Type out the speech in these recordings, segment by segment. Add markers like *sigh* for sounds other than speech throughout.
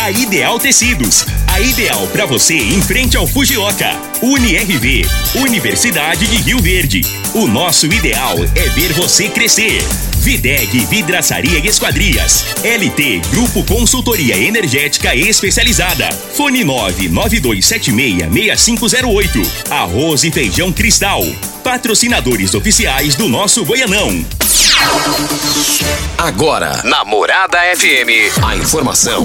A Ideal Tecidos. A ideal para você em frente ao Fujioka. UniRV. Universidade de Rio Verde. O nosso ideal é ver você crescer. Videg Vidraçaria e Esquadrias. LT Grupo Consultoria Energética Especializada. Fone 992766508. Arroz e Feijão Cristal. Patrocinadores oficiais do nosso Goianão. Agora, Namorada FM, a informação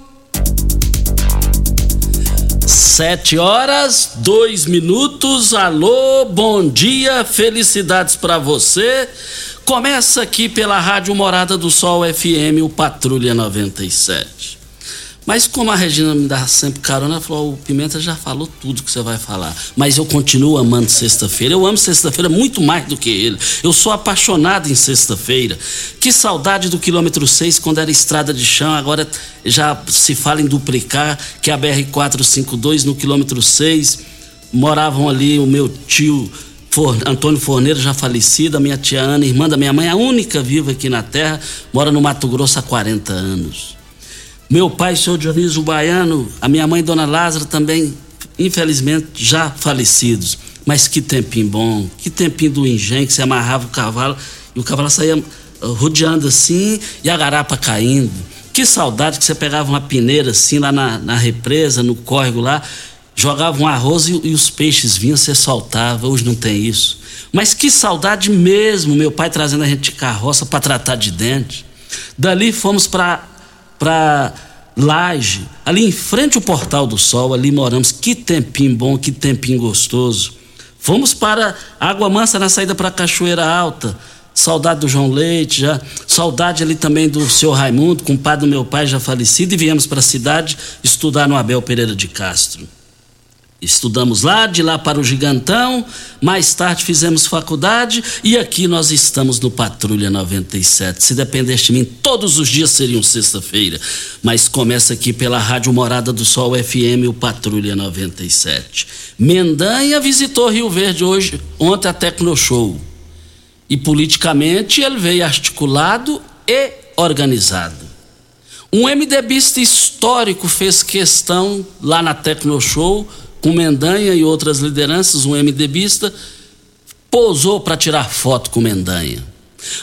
Sete horas, dois minutos. Alô, bom dia, felicidades para você. Começa aqui pela Rádio Morada do Sol FM, o Patrulha 97. Mas como a Regina me dá sempre carona, ela falou: o Pimenta já falou tudo que você vai falar. Mas eu continuo amando sexta-feira. Eu amo sexta-feira muito mais do que ele. Eu sou apaixonado em sexta-feira. Que saudade do quilômetro 6 quando era estrada de chão. Agora já se fala em duplicar, que a BR-452 no quilômetro 6. Moravam ali o meu tio. For, Antônio Forneiro, já falecido, a minha tia Ana, irmã da minha mãe, a única viva aqui na terra, mora no Mato Grosso há 40 anos. Meu pai, senhor Dionísio Baiano, a minha mãe, dona Lázara, também, infelizmente, já falecidos. Mas que tempinho bom, que tempinho do engenho, que você amarrava o cavalo e o cavalo saía rodeando assim e a garapa caindo. Que saudade que você pegava uma peneira assim lá na, na represa, no córrego lá, jogava um arroz e, e os peixes vinham, você soltava. Hoje não tem isso. Mas que saudade mesmo, meu pai trazendo a gente de carroça para tratar de dente. Dali fomos para para Laje, ali em frente ao Portal do Sol, ali moramos. Que tempinho bom, que tempinho gostoso. Fomos para Água Mansa na saída para Cachoeira Alta. Saudade do João Leite, já. Saudade ali também do seu Raimundo, compadre do meu pai já falecido, e viemos para a cidade estudar no Abel Pereira de Castro. Estudamos lá, de lá para o Gigantão, mais tarde fizemos faculdade e aqui nós estamos no Patrulha 97. Se dependesse de mim, todos os dias seriam sexta-feira. Mas começa aqui pela Rádio Morada do Sol FM, o Patrulha 97. Mendanha visitou Rio Verde hoje, ontem a Tecno Show. E politicamente ele veio articulado e organizado. Um MDBista histórico fez questão lá na Tecno Show com Mendanha e outras lideranças, um MDBista, posou para tirar foto com Mendanha.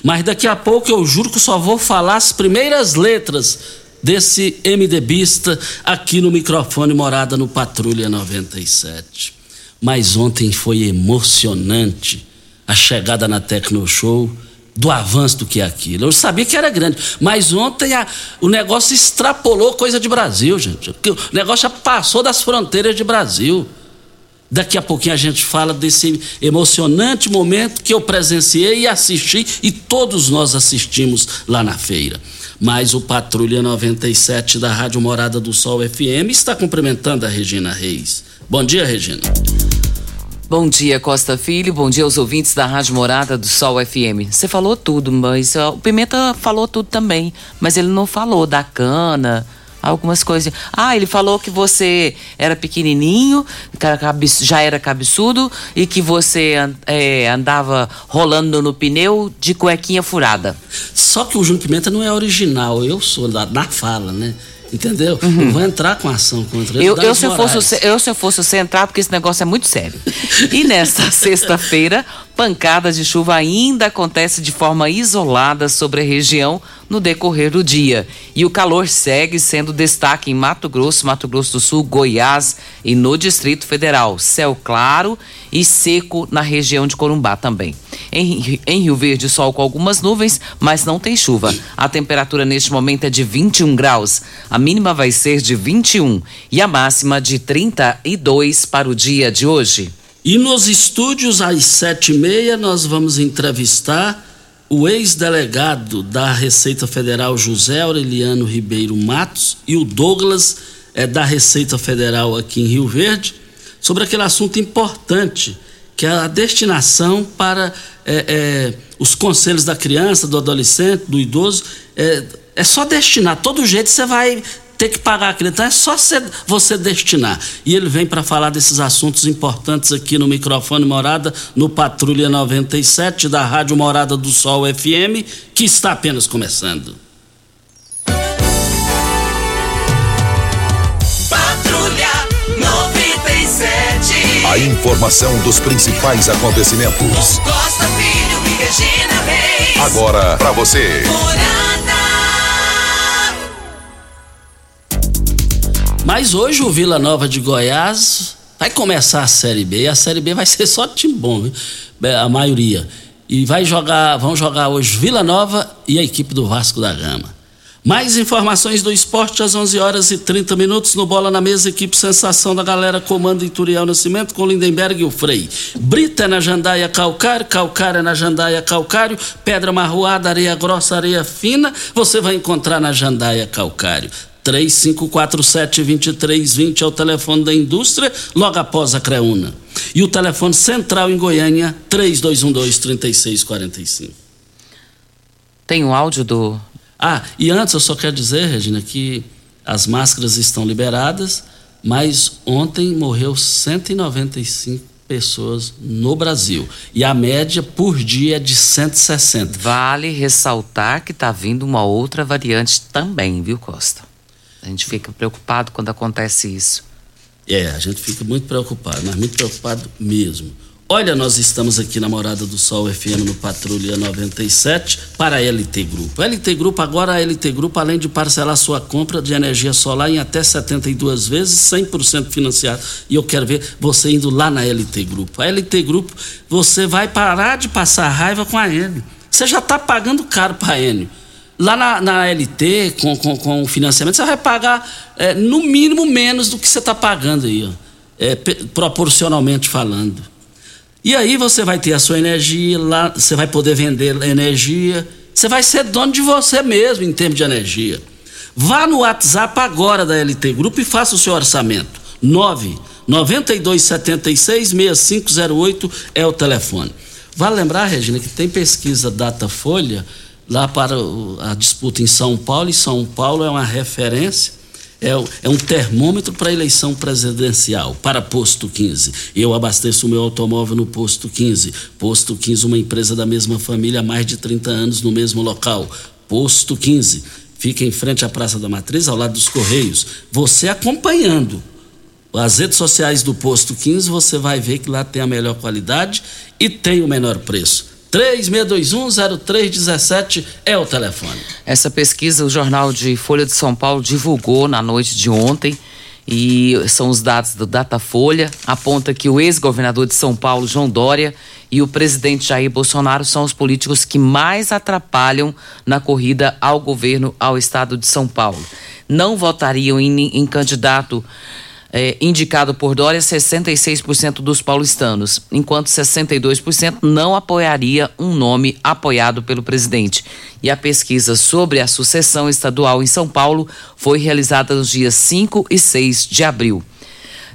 Mas daqui a pouco eu juro que só vou falar as primeiras letras desse MDBista aqui no microfone Morada no Patrulha 97. Mas ontem foi emocionante a chegada na Tecno Show do avanço do que é aquilo. Eu sabia que era grande, mas ontem a, o negócio extrapolou coisa de Brasil, gente. O negócio já passou das fronteiras de Brasil. Daqui a pouquinho a gente fala desse emocionante momento que eu presenciei e assisti e todos nós assistimos lá na feira. Mas o Patrulha 97 da Rádio Morada do Sol FM está cumprimentando a Regina Reis. Bom dia, Regina. Bom dia, Costa Filho. Bom dia aos ouvintes da Rádio Morada do Sol FM. Você falou tudo, mas o Pimenta falou tudo também. Mas ele não falou da cana, algumas coisas. Ah, ele falou que você era pequenininho, já era cabeçudo e que você é, andava rolando no pneu de cuequinha furada. Só que o Júnior Pimenta não é original, eu sou da, na fala, né? Entendeu? Uhum. Eu vou entrar com ação contra ele. Eu, eu, se eu, fosse, eu, se eu fosse você entrar, porque esse negócio é muito sério. E nesta *laughs* sexta-feira, pancada de chuva ainda acontece de forma isolada sobre a região no decorrer do dia. E o calor segue sendo destaque em Mato Grosso, Mato Grosso do Sul, Goiás e no Distrito Federal. Céu claro e seco na região de Corumbá também. Em, em Rio Verde, sol com algumas nuvens, mas não tem chuva. A temperatura neste momento é de 21 graus. A mínima vai ser de 21 e a máxima de 32 para o dia de hoje. E nos estúdios, às sete e meia, nós vamos entrevistar o ex-delegado da Receita Federal, José Aureliano Ribeiro Matos, e o Douglas, é, da Receita Federal aqui em Rio Verde, sobre aquele assunto importante, que é a destinação para é, é, os conselhos da criança, do adolescente, do idoso. É, é só destinar, todo jeito você vai ter que pagar aquilo. Então é só você destinar. E ele vem para falar desses assuntos importantes aqui no microfone Morada, no Patrulha 97 da Rádio Morada do Sol FM, que está apenas começando. Patrulha 97. A informação dos principais acontecimentos. Costa Filho e Regina Reis. Agora para você. Mas hoje o Vila Nova de Goiás vai começar a Série B e a Série B vai ser só time bom, viu? A maioria. E vai jogar, vão jogar hoje Vila Nova e a equipe do Vasco da Gama. Mais informações do esporte às 11 horas e 30 minutos no Bola na Mesa, equipe Sensação da Galera, comando Ituriel Nascimento com Lindenberg e o Frei. Brita é na Jandaia Calcário, Calcário é na Jandaia Calcário, Pedra Marroada, Areia Grossa, Areia Fina, você vai encontrar na Jandaia Calcário. 3547-2320 é o telefone da indústria, logo após a Creuna. E o telefone central em Goiânia, 3212-3645. Tem o um áudio do. Ah, e antes eu só quero dizer, Regina, que as máscaras estão liberadas, mas ontem morreu 195 pessoas no Brasil. E a média por dia é de 160. Vale ressaltar que está vindo uma outra variante também, viu, Costa? A gente fica preocupado quando acontece isso. É, a gente fica muito preocupado, mas muito preocupado mesmo. Olha, nós estamos aqui na Morada do Sol FM no Patrulha 97 para a LT Grupo. LT Grupo, agora a LT Grupo, além de parcelar sua compra de energia solar em até 72 vezes, 100% financiado. E eu quero ver você indo lá na LT Grupo. A LT Grupo, você vai parar de passar raiva com a Enio. Você já está pagando caro para a Enio. Lá na, na LT, com, com, com, o financiamento, você vai pagar é, no mínimo menos do que você está pagando aí, ó, é, proporcionalmente falando. E aí você vai ter a sua energia, lá você vai poder vender energia, você vai ser dono de você mesmo em termos de energia. Vá no WhatsApp agora da LT Grupo e faça o seu orçamento. 9 9276 6508 é o telefone. Vale lembrar, Regina, que tem pesquisa Datafolha Folha lá para a disputa em São Paulo, e São Paulo é uma referência, é, é um termômetro para a eleição presidencial, para posto 15. Eu abasteço o meu automóvel no posto 15. Posto 15, uma empresa da mesma família há mais de 30 anos no mesmo local. Posto 15. Fica em frente à Praça da Matriz, ao lado dos Correios. Você acompanhando as redes sociais do Posto 15, você vai ver que lá tem a melhor qualidade e tem o menor preço. 36210317 é o telefone. Essa pesquisa o Jornal de Folha de São Paulo divulgou na noite de ontem e são os dados do Datafolha, aponta que o ex-governador de São Paulo, João Dória, e o presidente Jair Bolsonaro são os políticos que mais atrapalham na corrida ao governo ao estado de São Paulo. Não votariam em, em candidato é, indicado por Dória 66% dos paulistanos, enquanto 62% não apoiaria um nome apoiado pelo presidente. E a pesquisa sobre a sucessão estadual em São Paulo foi realizada nos dias 5 e 6 de abril.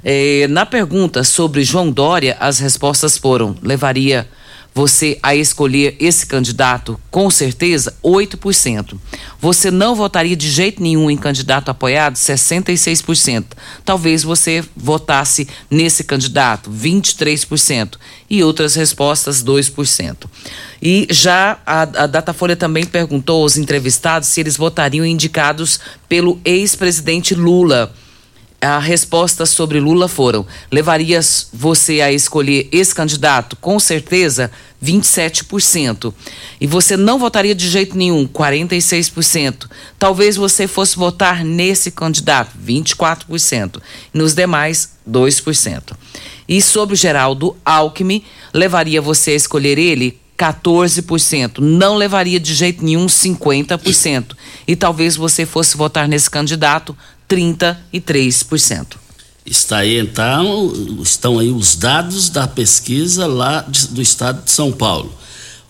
É, na pergunta sobre João Dória, as respostas foram: levaria você a escolher esse candidato? Com certeza, 8%. Você não votaria de jeito nenhum em candidato apoiado? 66%. Talvez você votasse nesse candidato? 23%. E outras respostas, 2%. E já a, a Datafolha também perguntou aos entrevistados se eles votariam indicados pelo ex-presidente Lula a resposta sobre Lula foram: levarias você a escolher esse candidato? Com certeza, 27%. E você não votaria de jeito nenhum, 46%. Talvez você fosse votar nesse candidato, 24%. Nos demais, 2%. E sobre Geraldo Alckmin, levaria você a escolher ele? 14%. Não levaria de jeito nenhum 50%. E talvez você fosse votar nesse candidato 33%. Está aí então, estão aí os dados da pesquisa lá do estado de São Paulo.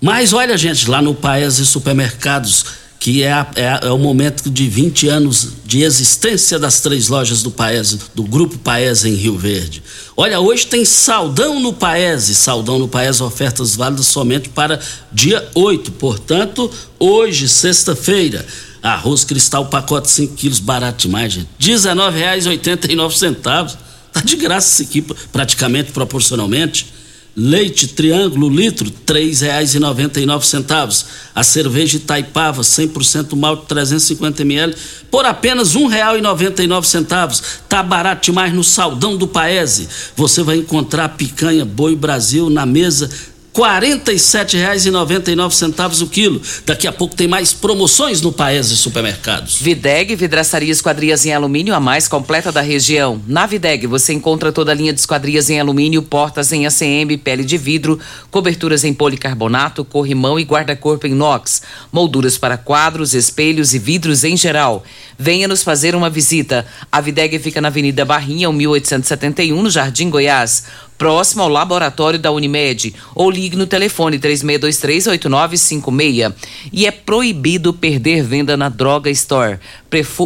Mas olha, gente, lá no Paes e Supermercados, que é, a, é, é, o momento de 20 anos de existência das três lojas do Paese, do Grupo Paese em Rio Verde. Olha, hoje tem Saldão no Paese, Saldão no Paese, ofertas válidas somente para dia 8, portanto, hoje, sexta-feira. Arroz cristal, pacote 5 quilos, barato demais, gente. R$19,89. Tá de graça isso aqui, praticamente, proporcionalmente. Leite Triângulo, litro, R$ 3,99. A cerveja Itaipava, 100% malte, 350 ml, por apenas R$ 1,99. Tá barato demais no Saldão do Paese. Você vai encontrar picanha Boi Brasil na mesa R$ 47,99 o quilo. Daqui a pouco tem mais promoções no Paes e Supermercados. Videg, vidraçaria esquadrias em alumínio, a mais completa da região. Na Videg você encontra toda a linha de esquadrias em alumínio, portas em ACM, pele de vidro, coberturas em policarbonato, corrimão e guarda-corpo em inox, molduras para quadros, espelhos e vidros em geral. Venha nos fazer uma visita. A Videg fica na Avenida Barrinha, 1871, no Jardim Goiás próximo ao laboratório da Unimed, ou ligue no telefone 36238956. E é proibido perder venda na Droga Store.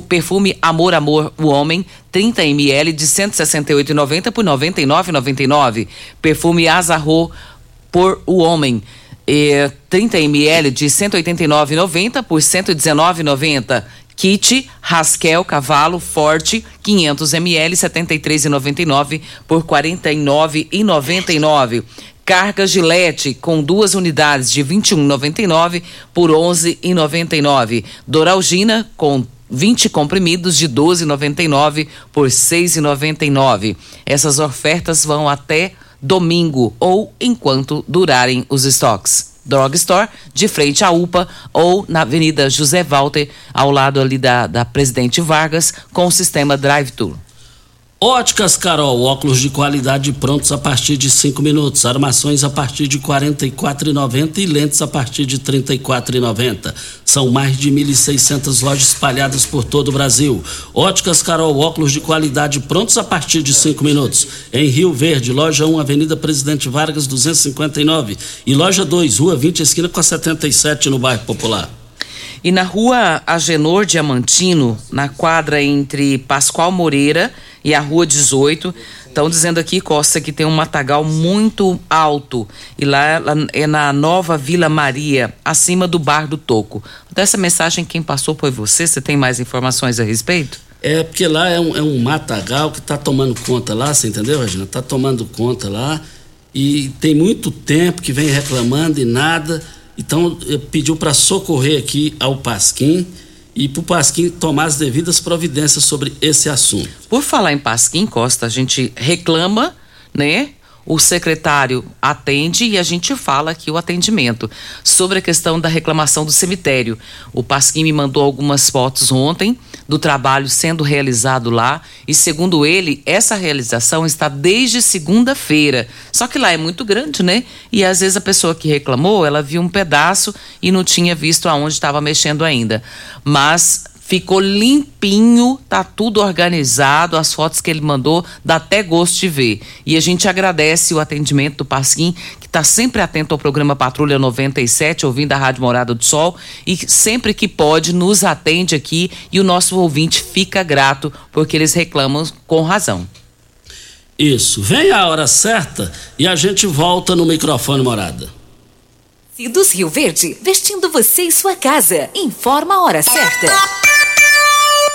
Perfume Amor Amor o Homem, 30 ml de 168,90 por 99,99. Perfume Azarro por o Homem. 30 ml de 189,90 por 119,90. Kit Rasquel Cavalo Forte 500 ml 73,99 por 49,99. Carga Gillette com duas unidades de 21,99 por 11,99. Doralgina com 20 comprimidos de 12,99 por 6,99. Essas ofertas vão até domingo ou enquanto durarem os estoques. Drugstore, de frente à UPA, ou na Avenida José Walter, ao lado ali da, da Presidente Vargas, com o sistema Drive-Thru. Óticas Carol, óculos de qualidade prontos a partir de 5 minutos, armações a partir de R$ 44,90 e lentes a partir de R$ 34,90. São mais de 1.600 lojas espalhadas por todo o Brasil. Óticas Carol, óculos de qualidade prontos a partir de 5 minutos. Em Rio Verde, loja 1, Avenida Presidente Vargas, 259. E loja 2, Rua 20, esquina com a 77, no bairro Popular. E na rua Agenor Diamantino, na quadra entre Pascoal Moreira e a rua 18, estão dizendo aqui, Costa, que tem um matagal muito alto. E lá, é na nova Vila Maria, acima do Bar do Toco. Dessa mensagem, quem passou foi você? Você tem mais informações a respeito? É, porque lá é um, é um matagal que está tomando conta lá, você entendeu, Regina? Está tomando conta lá. E tem muito tempo que vem reclamando e nada. Então, pediu para socorrer aqui ao Pasquim e para o Pasquim tomar as devidas providências sobre esse assunto. Por falar em Pasquim, Costa, a gente reclama, né? o secretário atende e a gente fala aqui o atendimento. Sobre a questão da reclamação do cemitério. O Pasquim me mandou algumas fotos ontem do trabalho sendo realizado lá e, segundo ele, essa realização está desde segunda-feira. Só que lá é muito grande, né? E às vezes a pessoa que reclamou, ela viu um pedaço e não tinha visto aonde estava mexendo ainda. Mas Ficou limpinho, tá tudo organizado, as fotos que ele mandou, dá até gosto de ver. E a gente agradece o atendimento do Pasquim, que está sempre atento ao programa Patrulha 97, ouvindo a Rádio Morada do Sol, e sempre que pode nos atende aqui e o nosso ouvinte fica grato, porque eles reclamam com razão. Isso. Vem a hora certa e a gente volta no microfone Morada. Tecidos Rio Verde, vestindo você e sua casa. Informa a hora certa.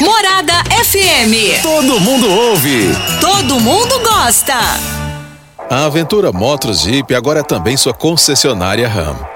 Morada FM. Todo mundo ouve. Todo mundo gosta. A Aventura Motos Jeep agora é também sua concessionária RAM.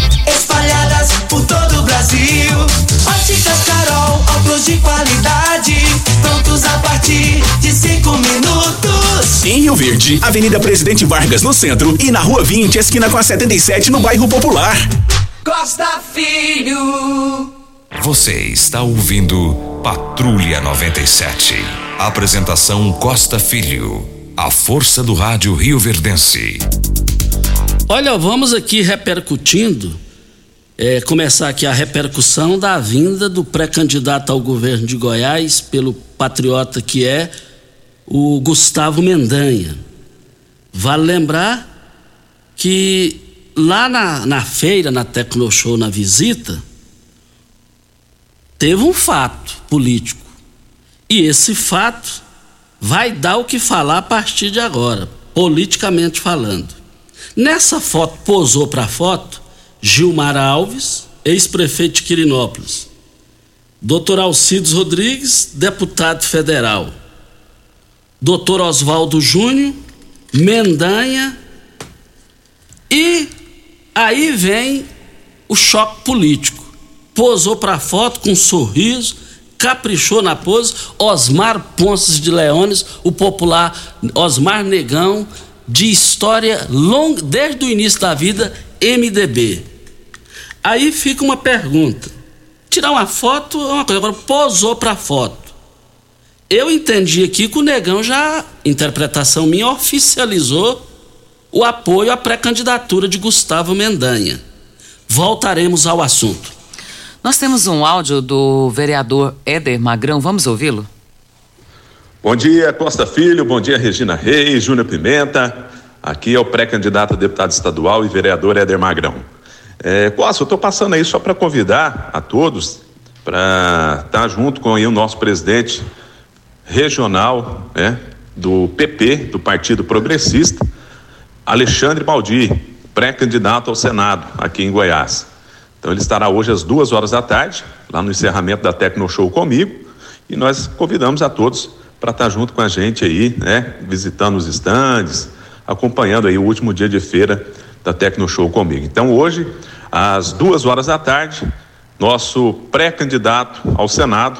espalhadas por todo o Brasil. Óticas Carol, óculos de qualidade, prontos a partir de cinco minutos. Em Rio Verde, Avenida Presidente Vargas no centro e na Rua 20, esquina com a 77 no bairro Popular. Costa Filho. Você está ouvindo Patrulha 97. Apresentação Costa Filho. A força do rádio Rio Verdense. Olha, vamos aqui repercutindo, é, começar aqui a repercussão da vinda do pré-candidato ao governo de Goiás pelo patriota que é o Gustavo Mendanha. Vale lembrar que lá na, na feira, na Tecnoshow, na visita, teve um fato político. E esse fato vai dar o que falar a partir de agora, politicamente falando. Nessa foto, posou para a foto Gilmar Alves, ex-prefeito de Quirinópolis. Dr. Alcides Rodrigues, deputado federal. Dr. Oswaldo Júnior, Mendanha. E aí vem o choque político. Posou para foto com um sorriso, caprichou na pose. Osmar Ponces de Leones, o popular Osmar Negão, de história longa, desde o início da vida, MDB. Aí fica uma pergunta. Tirar uma foto é uma coisa, agora posou para a foto. Eu entendi aqui que o Negão já, interpretação minha, oficializou o apoio à pré-candidatura de Gustavo Mendanha. Voltaremos ao assunto. Nós temos um áudio do vereador Éder Magrão, vamos ouvi-lo? Bom dia, Costa Filho, bom dia, Regina Reis, Júnior Pimenta. Aqui é o pré-candidato a deputado estadual e vereador Éder Magrão. É, Costa, eu estou passando aí só para convidar a todos para estar tá junto com o nosso presidente regional né, do PP, do Partido Progressista, Alexandre Baldi, pré-candidato ao Senado aqui em Goiás. Então ele estará hoje às duas horas da tarde, lá no encerramento da Tecno Show comigo, e nós convidamos a todos para estar junto com a gente aí, né, visitando os estandes, acompanhando aí o último dia de feira da Tecno Show comigo. Então hoje, às duas horas da tarde, nosso pré-candidato ao Senado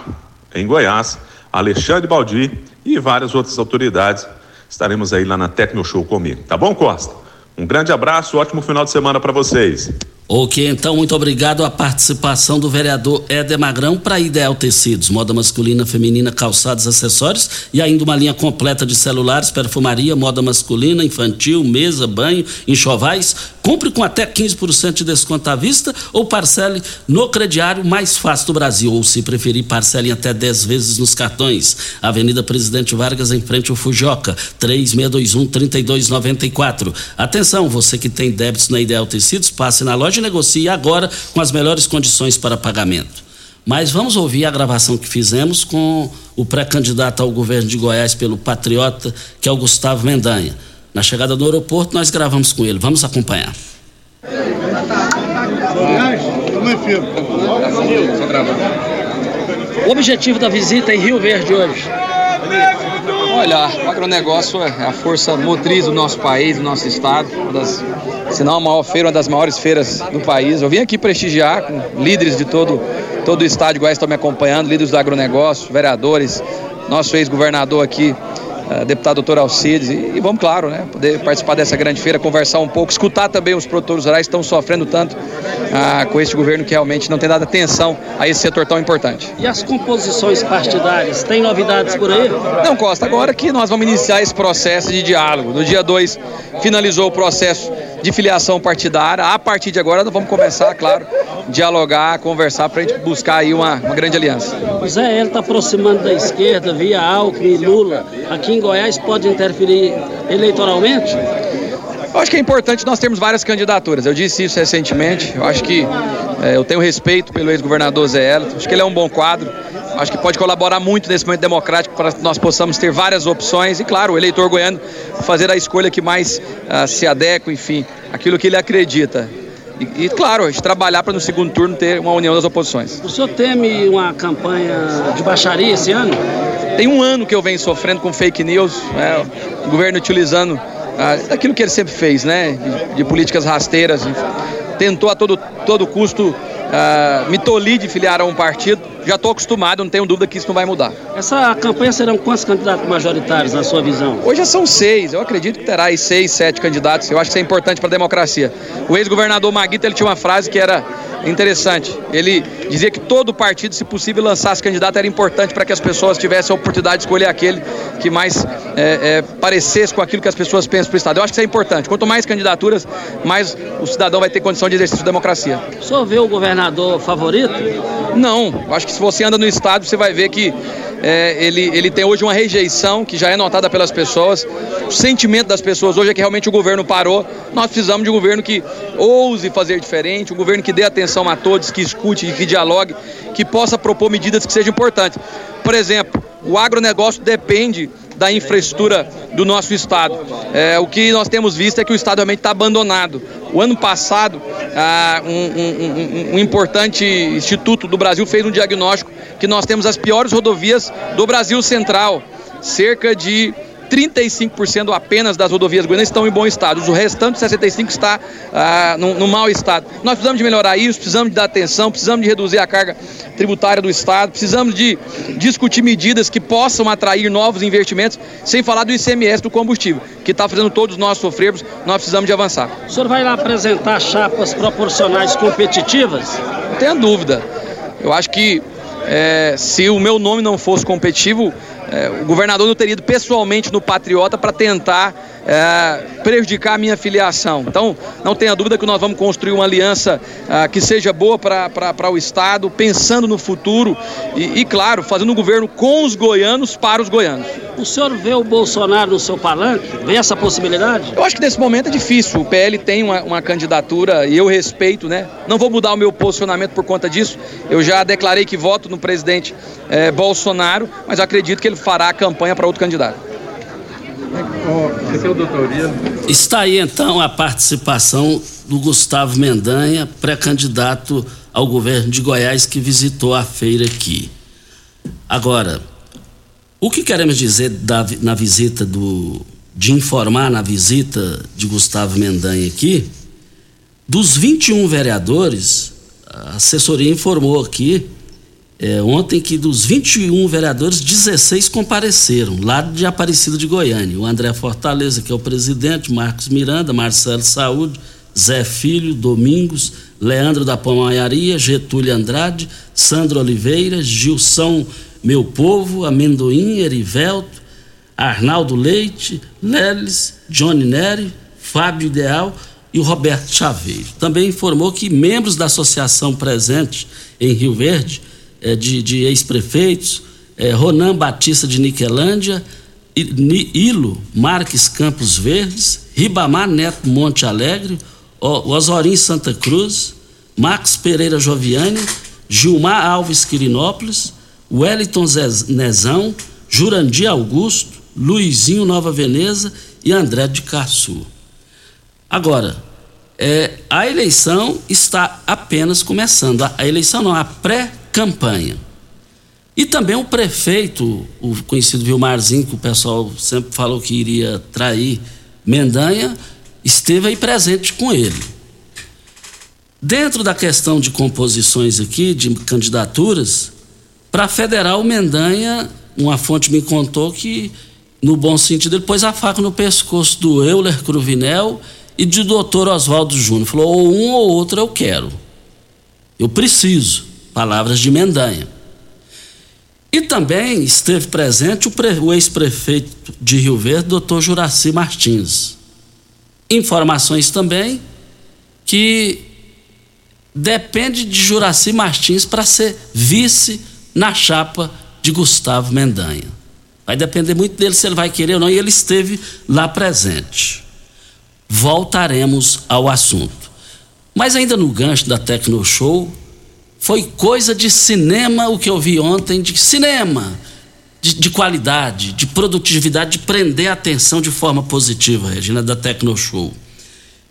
em Goiás, Alexandre Baldi e várias outras autoridades estaremos aí lá na Tecno Show comigo. Tá bom, Costa? Um grande abraço, ótimo final de semana para vocês. Ok, então muito obrigado a participação do vereador Éder Magrão para Ideal Tecidos, moda masculina, feminina, calçados, acessórios e ainda uma linha completa de celulares, perfumaria, moda masculina, infantil, mesa, banho, enxovais. Compre com até 15% de desconto à vista ou parcele no crediário mais fácil do Brasil, ou se preferir, parcele até 10 vezes nos cartões. Avenida Presidente Vargas, em frente ao Fujoca, 3621-3294. Atenção, você que tem débitos na Ideal Tecidos, passe na loja negocie agora com as melhores condições para pagamento. Mas vamos ouvir a gravação que fizemos com o pré-candidato ao governo de Goiás pelo Patriota, que é o Gustavo Mendanha. Na chegada do aeroporto, nós gravamos com ele. Vamos acompanhar. O objetivo da visita em Rio Verde hoje? Olha, o agronegócio é a força motriz do nosso país, do nosso estado, das, se não a maior feira, uma das maiores feiras do país. Eu vim aqui prestigiar com líderes de todo, todo o estado de Goiás estão me acompanhando, líderes do agronegócio, vereadores, nosso ex-governador aqui, deputado doutor Alcides, e, e, vamos, claro, né, poder participar dessa grande feira, conversar um pouco, escutar também os produtores rurais que estão sofrendo tanto uh, com este governo que realmente não tem dado atenção a esse setor tão importante. E as composições partidárias, tem novidades por aí? Não, Costa, agora que nós vamos iniciar esse processo de diálogo. No dia 2 finalizou o processo de filiação partidária. A partir de agora nós vamos começar, claro, dialogar, conversar para a gente buscar aí uma, uma grande aliança. O Zé, ele está aproximando da esquerda via Alckmin e Lula. Aqui em Goiás pode interferir eleitoralmente? Eu acho que é importante nós termos várias candidaturas. Eu disse isso recentemente. Eu acho que é, eu tenho respeito pelo ex-governador Zé Hélito. Acho que ele é um bom quadro. Acho que pode colaborar muito nesse momento democrático para que nós possamos ter várias opções e, claro, o eleitor goiano fazer a escolha que mais uh, se adequa, enfim, aquilo que ele acredita. E, e, claro, a gente trabalhar para no segundo turno ter uma união das oposições. O senhor teme uma campanha de baixaria esse ano? Tem um ano que eu venho sofrendo com fake news, né? o governo utilizando ah, daquilo que ele sempre fez, né? De, de políticas rasteiras. Tentou a todo, todo custo ah, me tolir de filiar a um partido. Já estou acostumado, não tenho dúvida que isso não vai mudar. Essa campanha serão quantos candidatos majoritários, na sua visão? Hoje são seis. Eu acredito que terá aí seis, sete candidatos. Eu acho que isso é importante para a democracia. O ex-governador Maguito ele tinha uma frase que era interessante. Ele dizia que todo partido, se possível, lançasse candidato era importante para que as pessoas tivessem a oportunidade de escolher aquele que mais é, é, parecesse com aquilo que as pessoas pensam para o Estado. Eu acho que isso é importante. Quanto mais candidaturas, mais o cidadão vai ter condição de exercício de democracia. O senhor vê o governador favorito? Não. Acho que se você anda no Estado, você vai ver que é, ele, ele tem hoje uma rejeição que já é notada pelas pessoas. O sentimento das pessoas hoje é que realmente o governo parou. Nós precisamos de um governo que ouse fazer diferente, um governo que dê atenção a todos, que escute, que dialogue, que possa propor medidas que sejam importantes. Por exemplo, o agronegócio depende da infraestrutura do nosso estado. É, o que nós temos visto é que o estado realmente está abandonado. O ano passado, ah, um, um, um, um, importante instituto do Brasil fez um diagnóstico que nós temos as piores rodovias do Brasil Central. Cerca de 35% apenas das rodovias goianas estão em bom estado. O restante 65% está ah, no, no mau estado. Nós precisamos de melhorar isso, precisamos de dar atenção, precisamos de reduzir a carga tributária do Estado, precisamos de discutir medidas que possam atrair novos investimentos, sem falar do ICMS do combustível, que está fazendo todos nós sofrermos, nós precisamos de avançar. O senhor vai lá apresentar chapas proporcionais competitivas? Não tenha dúvida. Eu acho que é, se o meu nome não fosse competitivo, é, o governador não teria ido pessoalmente no Patriota para tentar é, prejudicar a minha filiação. Então, não tenha dúvida que nós vamos construir uma aliança é, que seja boa para o Estado, pensando no futuro e, e, claro, fazendo um governo com os goianos para os goianos. O senhor vê o Bolsonaro no seu palanque? Vê essa possibilidade? Eu acho que nesse momento é difícil. O PL tem uma, uma candidatura e eu respeito, né? Não vou mudar o meu posicionamento por conta disso. Eu já declarei que voto no presidente é, Bolsonaro, mas acredito que ele fará a campanha para outro candidato. Esse é o doutor Está aí então a participação do Gustavo Mendanha, pré-candidato ao governo de Goiás, que visitou a feira aqui. Agora, o que queremos dizer da, na visita do. de informar na visita de Gustavo Mendanha aqui? Dos 21 vereadores, a assessoria informou aqui é, ontem que dos 21 vereadores, 16 compareceram, lá de Aparecida de Goiânia. O André Fortaleza, que é o presidente, Marcos Miranda, Marcelo Saúde, Zé Filho, Domingos, Leandro da Pomaiaria, Getúlio Andrade, Sandro Oliveira, Gilson Meu Povo, Amendoim, Erivelto, Arnaldo Leite, Leles, Johnny Neri, Fábio Ideal e o Roberto Chaveiro. Também informou que membros da associação presente em Rio Verde de, de ex-prefeitos, é, Ronan Batista de Niquelândia, Ilo Marques Campos Verdes, Ribamar Neto Monte Alegre, Osorim Santa Cruz, Marcos Pereira Joviani, Gilmar Alves Quirinópolis, Wellington Nezão, Jurandir Augusto, Luizinho Nova Veneza e André de Caçu. Agora, é, a eleição está apenas começando. A, a eleição não, a pré campanha. E também o prefeito, o conhecido Vilmarzinho, que o pessoal sempre falou que iria trair Mendanha, esteve aí presente com ele. Dentro da questão de composições aqui, de candidaturas, para federal, Mendanha, uma fonte me contou que, no bom sentido, ele pôs a faca no pescoço do Euler Cruvinel e do doutor Oswaldo Júnior. Falou: ou um ou outro eu quero. Eu preciso. Palavras de Mendanha. E também esteve presente o, ex-prefeito de Rio Verde, doutor Juraci Martins. Informações também que depende de Juraci Martins para ser vice na chapa de Gustavo Mendanha. Vai depender muito dele se ele vai querer ou não, e ele esteve lá presente. Voltaremos ao assunto. Mas ainda no gancho da Tecno Show, foi coisa de cinema o que eu vi ontem, de cinema, de, de qualidade, de produtividade, de prender a atenção de forma positiva, Regina, da Tecno Show.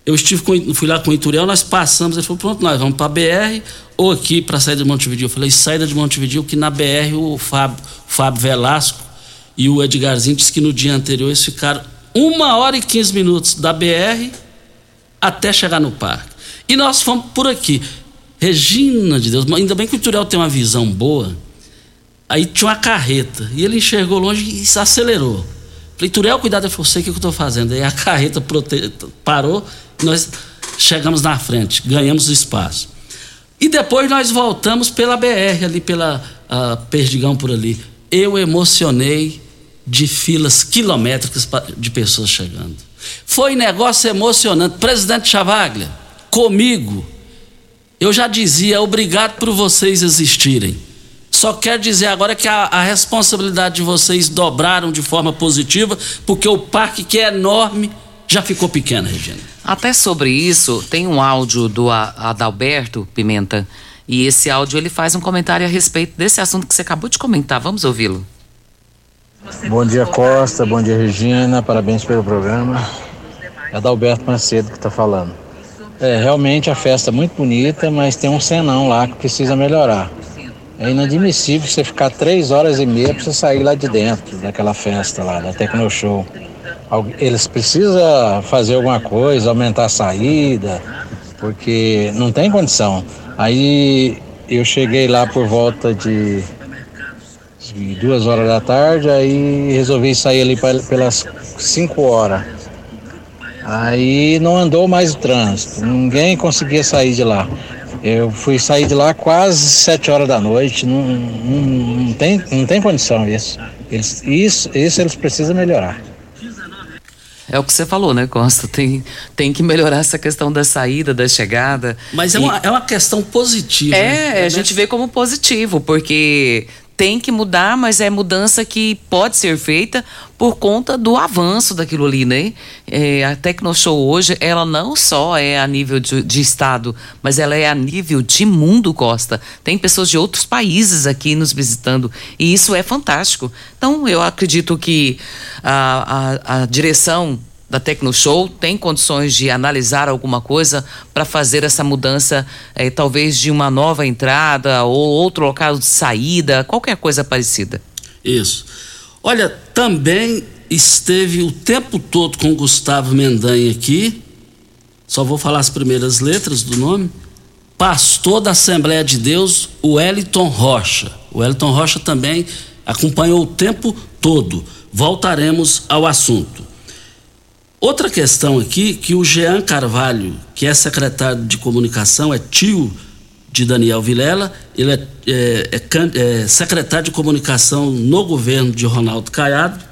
Eu estive com, fui lá com o Ituriel, nós passamos, ele falou, pronto, nós vamos para a BR ou aqui para a saída de Montevideo. Eu falei, saída de Montevideo, que na BR o Fábio, Fábio Velasco e o Edgarzinho disse que no dia anterior eles ficaram uma hora e quinze minutos da BR até chegar no parque. E nós fomos por aqui. Regina de Deus, ainda bem que o Turiel tem uma visão boa. Aí tinha uma carreta e ele enxergou longe e se acelerou. Falei, Turiel, cuidado, eu falei, sei o que eu estou fazendo. Aí a carreta prote... parou nós chegamos na frente, ganhamos espaço. E depois nós voltamos pela BR, ali pela Perdigão por ali. Eu emocionei de filas quilométricas de pessoas chegando. Foi negócio emocionante. Presidente Chavaglia, comigo, eu já dizia, obrigado por vocês existirem. Só quero dizer agora que a, a, responsabilidade de vocês dobraram de forma positiva, porque o parque, que é enorme, já ficou pequeno, Regina. Até sobre isso, tem um áudio do Adalberto Pimenta, e esse áudio ele faz um comentário a respeito desse assunto que você acabou de comentar. Vamos ouvi-lo. Bom dia, Costa. Bom dia, Regina. Parabéns pelo programa. É Adalberto Macedo que está falando. É, realmente a festa é muito bonita, mas tem um cenão lá que precisa melhorar. É inadmissível você ficar três horas e meia para você sair lá de dentro daquela festa lá, da Tecno Show. Eles precisam fazer alguma coisa, aumentar a saída, porque não tem condição. Aí eu cheguei lá por volta de, de duas horas da tarde, aí resolvi sair ali pra, pelas cinco horas. Aí não andou mais o trânsito, ninguém conseguia sair de lá. Eu fui sair de lá quase sete horas da noite, não, não, não, tem, não tem condição isso. Eles, isso. Isso eles precisam melhorar. É o que você falou, né, Costa? Tem, tem que melhorar essa questão da saída, da chegada. Mas é, E- uma, é uma questão positiva. É, né? a gente vê como positivo, porque tem que mudar, mas é mudança que pode ser feita por conta do avanço daquilo ali, né? É, a Tecnoshow hoje, ela não só é a nível de, de estado, mas ela é a nível de mundo, Costa. Tem pessoas de outros países aqui nos visitando e isso é fantástico. Então, eu acredito que a, a, a direção da Tecnoshow tem condições de analisar alguma coisa para fazer essa mudança, eh, talvez de uma nova entrada ou outro local de saída, qualquer coisa parecida. Isso. Olha, também esteve o tempo todo com o Gustavo Mendanha aqui. Só vou falar as primeiras letras do nome. Pastor da Assembleia de Deus, o Wellington Rocha. O Wellington Rocha também acompanhou o tempo todo. Voltaremos ao assunto. Outra questão aqui, que o Jean Carvalho, que é secretário de comunicação, é tio de Daniel Vilela, ele é, é- é é secretário de comunicação no governo de Ronaldo Caiado,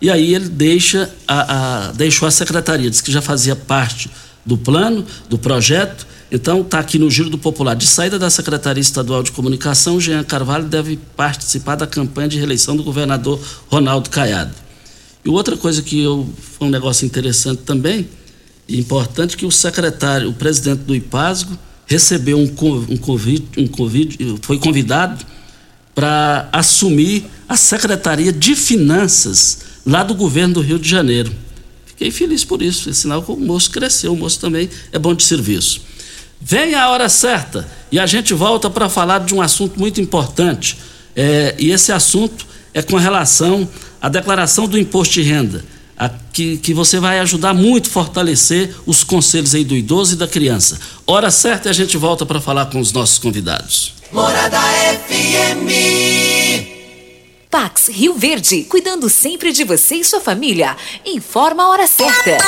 e aí ele deixa a, a- deixou a secretaria, disse que já fazia parte do plano, do projeto, então está aqui no Giro do Popular. De saída da Secretaria Estadual de Comunicação, Jean Carvalho deve participar da campanha de reeleição do governador Ronaldo Caiado. E outra coisa que eu, foi um negócio interessante também, e importante, que o secretário, o presidente do IPASGO, recebeu um, um convite, um convite, foi convidado para assumir a Secretaria de Finanças lá do governo do Rio de Janeiro. Fiquei feliz por isso, é sinal que o moço cresceu, o moço também é bom de serviço. Vem a hora certa e a gente volta para falar de um assunto muito importante. É, e esse assunto é com relação à declaração do imposto de renda, a- que, que você vai ajudar muito a fortalecer os conselhos aí do idoso e da criança. Hora certa e a gente volta para falar com os nossos convidados. Morada FM. Pax Rio Verde, cuidando sempre de você e sua família. Informa a hora certa.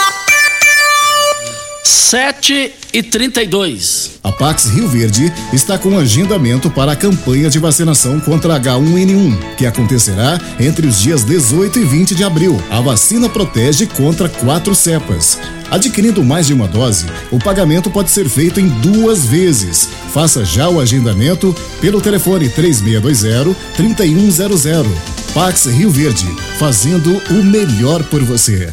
7 e 32. A Pax Rio Verde está com agendamento para a campanha de vacinação contra H1N1, que acontecerá entre os dias 18 e 20 de abril. A vacina protege contra quatro cepas. Adquirindo mais de uma dose, o pagamento pode ser feito em duas vezes. Faça já o agendamento pelo telefone 3620-3100. Pax Rio Verde, fazendo o melhor por você.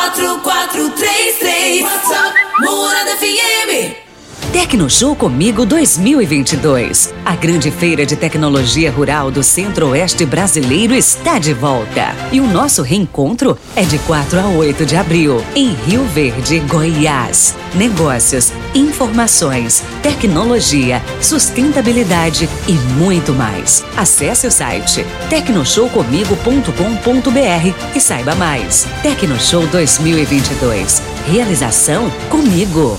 4433 WhatsApp Morada FM Tecnoshow Comigo 2022. A grande feira de tecnologia rural do Centro-Oeste brasileiro está de volta. E o nosso reencontro é de 4 a 8 de abril, em Rio Verde, Goiás. Negócios, informações, tecnologia, sustentabilidade e muito mais. Acesse o site tecnoshowcomigo.com.br e saiba mais. Tecnoshow 2022. Realização comigo.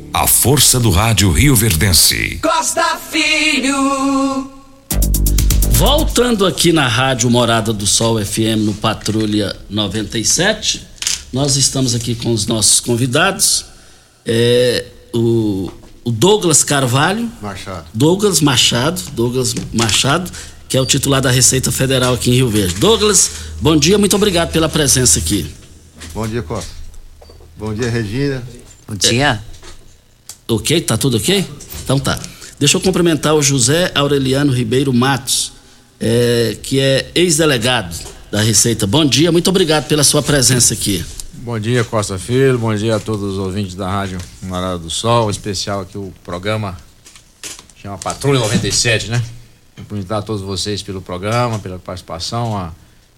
A força do rádio Rio Verdense. Costa Filho. Voltando aqui na Rádio Morada do Sol FM no Patrulha 97, nós estamos aqui com os nossos convidados. É, o, o Douglas Carvalho. Machado. Douglas Machado. Douglas Machado, que é o titular da Receita Federal aqui em Rio Verde. Douglas, bom dia, muito obrigado pela presença aqui. Bom dia, Costa. Bom dia, Regina. Bom dia. Ok? Tá tudo ok? Então tá. Deixa eu cumprimentar o José Aureliano Ribeiro Matos, é, que é ex-delegado da Receita. Bom dia, muito obrigado pela sua presença aqui. Bom dia, Costa Filho. Bom dia a todos os ouvintes da Rádio Morada do Sol. Em especial aqui o programa chama Patrulha 97, né? Cumprimentar a todos vocês pelo programa, pela participação, a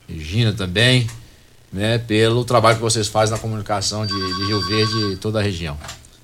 Regina também, né? Pelo trabalho que vocês fazem na comunicação de, de Rio Verde e toda a região.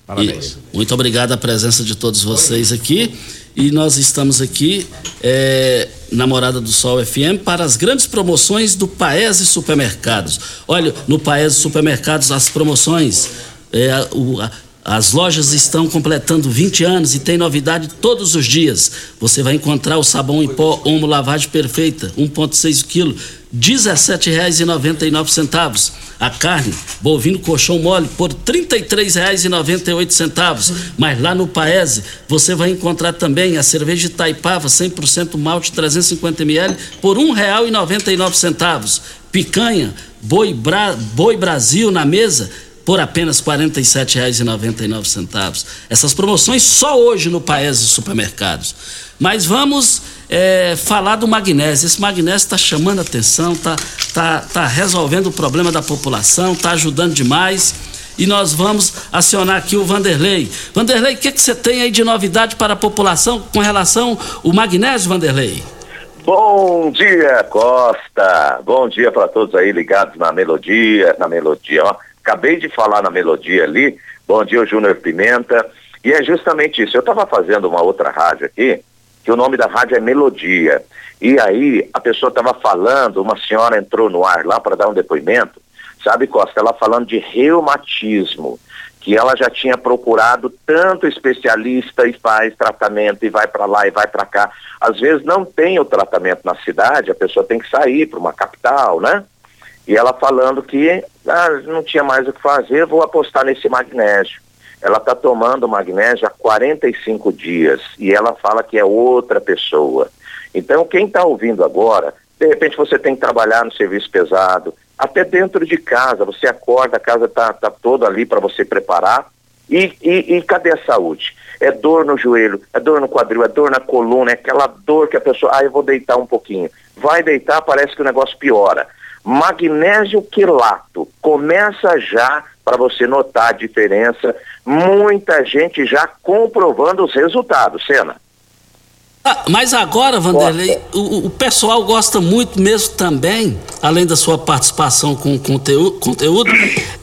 Parabéns. E muito obrigado a presença de todos vocês aqui. E nós estamos aqui é, na Morada do Sol FM para as grandes promoções do Paese Supermercados. Olha, no Paese Supermercados as promoções, é, o, a, as lojas estão completando 20 anos e tem novidade todos os dias. Você vai encontrar o sabão em pó Omo Lavagem Perfeita, 1,6 kg, R$ 17,99. A carne, bovino colchão mole, por R$ 33,98. Mas lá no Paese, você vai encontrar também a cerveja Itaipava 100% malte 350ml por R$ 1,99. Picanha, boi, Bra... boi Brasil na mesa, por apenas R$ 47,99. Essas promoções só hoje no Paese Supermercados. Mas vamos é, falar do magnésio. Esse magnésio está chamando atenção, está tá, tá resolvendo o problema da população, está ajudando demais. E nós vamos acionar aqui o Vanderlei. Vanderlei, o que, que você tem aí de novidade para a população com relação ao magnésio, Vanderlei? Bom dia, Costa. Bom dia para todos aí ligados na melodia, na melodia, ó. Acabei de falar na melodia ali. Bom dia, Júnior Pimenta. E é justamente isso. Eu estava fazendo uma outra rádio aqui, que o nome da rádio é Melodia. E aí a pessoa estava falando, uma senhora entrou no ar lá para dar um depoimento, sabe, Costa, ela falando de reumatismo, que ela já tinha procurado tanto especialista e faz tratamento e vai para lá e vai para cá. Às vezes não tem o tratamento na cidade, a pessoa tem que sair para uma capital, né? E ela falando que ah, não tinha mais o que fazer, vou apostar nesse magnésio. Ela está tomando magnésio há 45 dias e ela fala que é outra pessoa. Então, quem está ouvindo agora, de repente você tem que trabalhar no serviço pesado, até dentro de casa, você acorda, a casa está tá toda ali para você preparar. E, e, e cadê a saúde? É dor no joelho, é dor no quadril, é dor na coluna, é aquela dor que a pessoa, ah, eu vou deitar um pouquinho. Vai deitar, parece que o negócio piora. Magnésio quilato, começa já para você notar a diferença. Muita gente já comprovando os resultados, Sena. Ah, mas agora, Vanderlei, o, o, pessoal gosta muito mesmo também, além da sua participação com conteúdo, conteúdo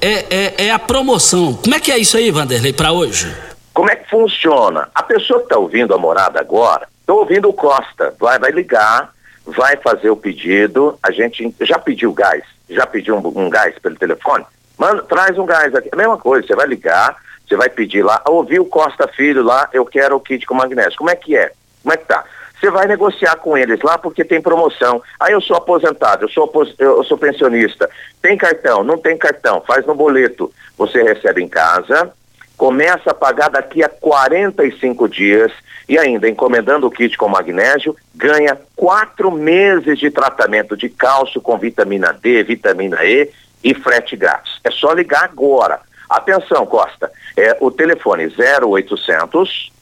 é, é, é a promoção. Como é que é isso aí, Vanderlei, para hoje? Como é que funciona? A pessoa que está ouvindo a morada agora, estou ouvindo o Costa, vai, vai ligar, vai fazer o pedido, a gente já pediu gás, já pediu um, um gás pelo telefone? Manda, traz um gás aqui. A mesma coisa, você vai ligar, você vai pedir lá, ouviu o Costa Filho lá, eu quero o kit com magnésio. Como é que é? Como é que tá? Você vai negociar com eles lá porque tem promoção. Aí eu sou aposentado, eu sou, eu sou pensionista. Tem cartão? Não tem cartão. Faz no boleto. Você recebe em casa começa a pagar daqui a 45 dias e ainda encomendando o kit com magnésio, ganha quatro meses de tratamento de cálcio com vitamina D, vitamina E e frete grátis. É só ligar agora. Atenção, Costa, é o telefone 0800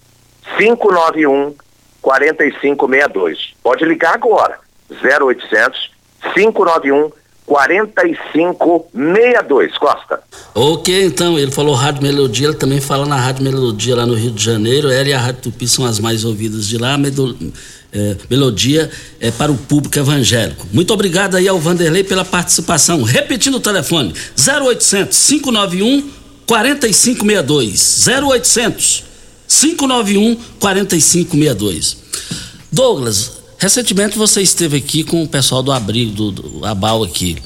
591 4562. Pode ligar agora. 0800 591 4562, Costa. Ok, então, ele falou Rádio Melodia, ele também fala na Rádio Melodia lá no Rio de Janeiro. Ela e a Rádio Tupi são as mais ouvidas de lá. É, melodia é para o público evangélico. Muito obrigado aí ao Vanderlei pela participação. Repetindo o telefone: 0800 591 4562. 0800 591 4562. Douglas, recentemente você esteve aqui com o pessoal do abrigo do, do aqui,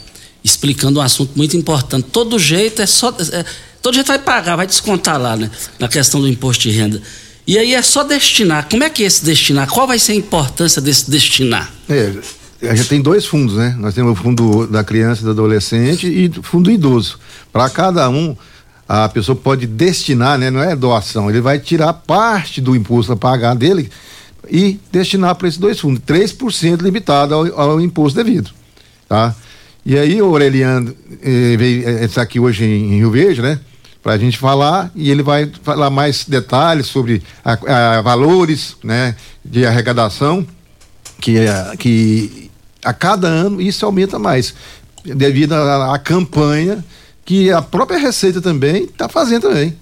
explicando um assunto muito importante. Todo jeito é só. É, todo jeito vai pagar, vai descontar lá, né? Na questão do imposto de renda. E aí é só destinar. Como é que é esse destinar? Qual vai ser a importância desse destinar? É, a gente tem dois fundos, né? Nós temos o fundo da criança e do adolescente e o fundo idoso. Para cada um, a pessoa pode destinar, né? Não é doação, ele vai tirar parte do imposto a pagar dele e destinar para esses dois fundos, 3% limitado ao, ao imposto devido, tá? E aí o Aureliano eh, veio, eh, está aqui hoje em, em Rio Verde, né? Para a gente falar e ele vai falar mais detalhes sobre a, a valores né, de arrecadação que, é, que a cada ano isso aumenta mais devido à campanha que a própria Receita também está fazendo também.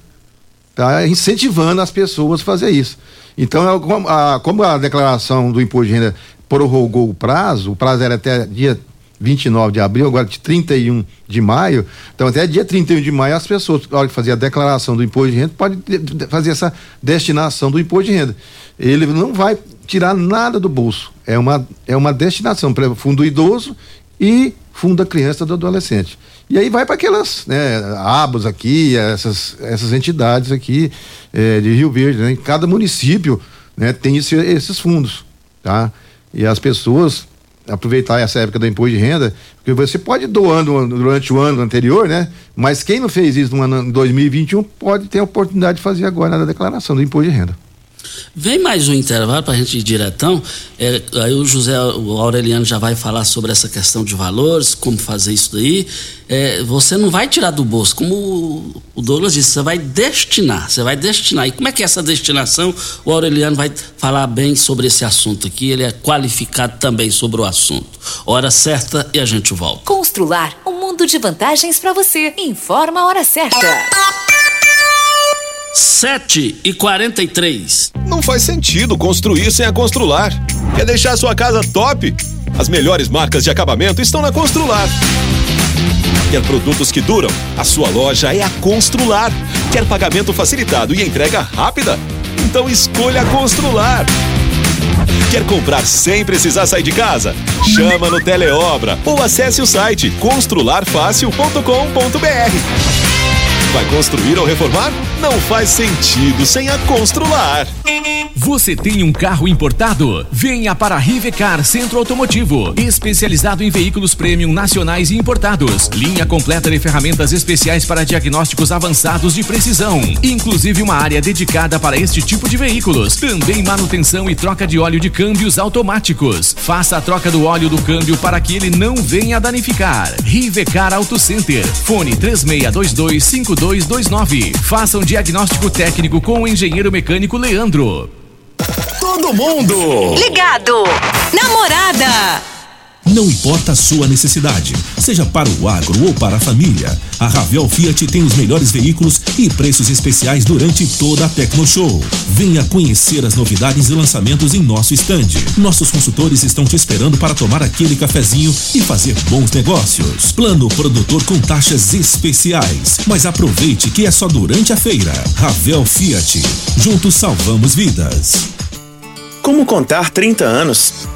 Tá incentivando as pessoas a fazer isso. Então é a, como a declaração do imposto de renda prorrogou o prazo o prazo era até dia 29 de abril, agora de 31 de maio. Então, até dia 31 de maio, as pessoas, na hora de fazer a declaração do imposto de renda, podem fazer essa destinação do imposto de renda. Ele não vai tirar nada do bolso. É uma, é uma destinação para fundo idoso e fundo da criança e do adolescente. E aí vai para aquelas né, abas aqui, essas, essas entidades aqui é, de Rio Verde. Né? Em cada município né, tem esse, esses fundos. Tá? E as pessoas aproveitar essa época do imposto de renda, porque você pode doando durante o ano anterior, né? Mas quem não fez isso no ano 2021 pode ter a oportunidade de fazer agora na declaração do imposto de renda. Vem mais um intervalo para a gente ir diretão. É, aí o José, o Aureliano já vai falar sobre essa questão de valores, como fazer isso daí. É, você não vai tirar do bolso, como o Douglas disse, você vai destinar, você vai destinar. E como é que é essa destinação? O Aureliano vai falar bem sobre esse assunto aqui, ele é qualificado também sobre o assunto. Hora certa e a gente volta. Constrular um mundo de vantagens para você. Informa a hora certa. 7 e 43. Não faz sentido construir sem a Constrular. Quer deixar sua casa top? As melhores marcas de acabamento estão na Constrular. Quer produtos que duram? A sua loja é a Constrular. Quer pagamento facilitado e entrega rápida? Então escolha a Constrular. Quer comprar sem precisar sair de casa? Chama no Teleobra ou acesse o site constrularfácil.com.br. Vai construir ou reformar? Não faz sentido sem a Constrular. Você tem um carro importado? Venha para a Rivecar Centro Automotivo, especializado em veículos premium nacionais e importados. Linha completa de ferramentas especiais para diagnósticos avançados de precisão, inclusive uma área dedicada para este tipo de veículos. Também manutenção e troca de óleo de câmbios automáticos. Faça a troca do óleo do câmbio para que ele não venha danificar. Rivecar Auto Center. Fone 3622 5229. Diagnóstico técnico com o engenheiro mecânico Leandro. Todo mundo ligado. Namorada. Não importa a sua necessidade, seja para o agro ou para a família, a Ravel Fiat tem os melhores veículos e preços especiais durante toda a Tecno Show. Venha conhecer as novidades e lançamentos em nosso estande. Nossos consultores estão te esperando para tomar aquele cafezinho e fazer bons negócios. Plano produtor com taxas especiais. Mas aproveite que é só durante a feira. Ravel Fiat. Juntos salvamos vidas. Como contar 30 anos?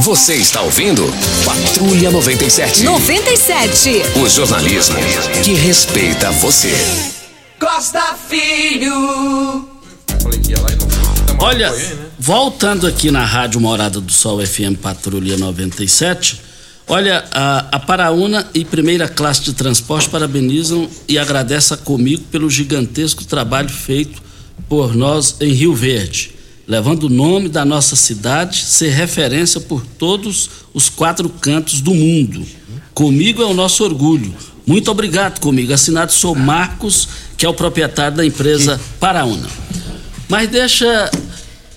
Você está ouvindo Patrulha 97. 97. O jornalismo que respeita você. Costa Filho. Olha, voltando aqui na Rádio Morada do Sol FM Patrulha 97, olha, a, a Paraúna e Primeira Classe de Transporte parabenizam e agradecem comigo pelo gigantesco trabalho feito por nós em Rio Verde, levando o nome da nossa cidade ser referência por todos os quatro cantos do mundo. Comigo é o nosso orgulho. Muito obrigado comigo. Assinado sou Marcos, que é o proprietário da empresa Paraúna. Mas deixa.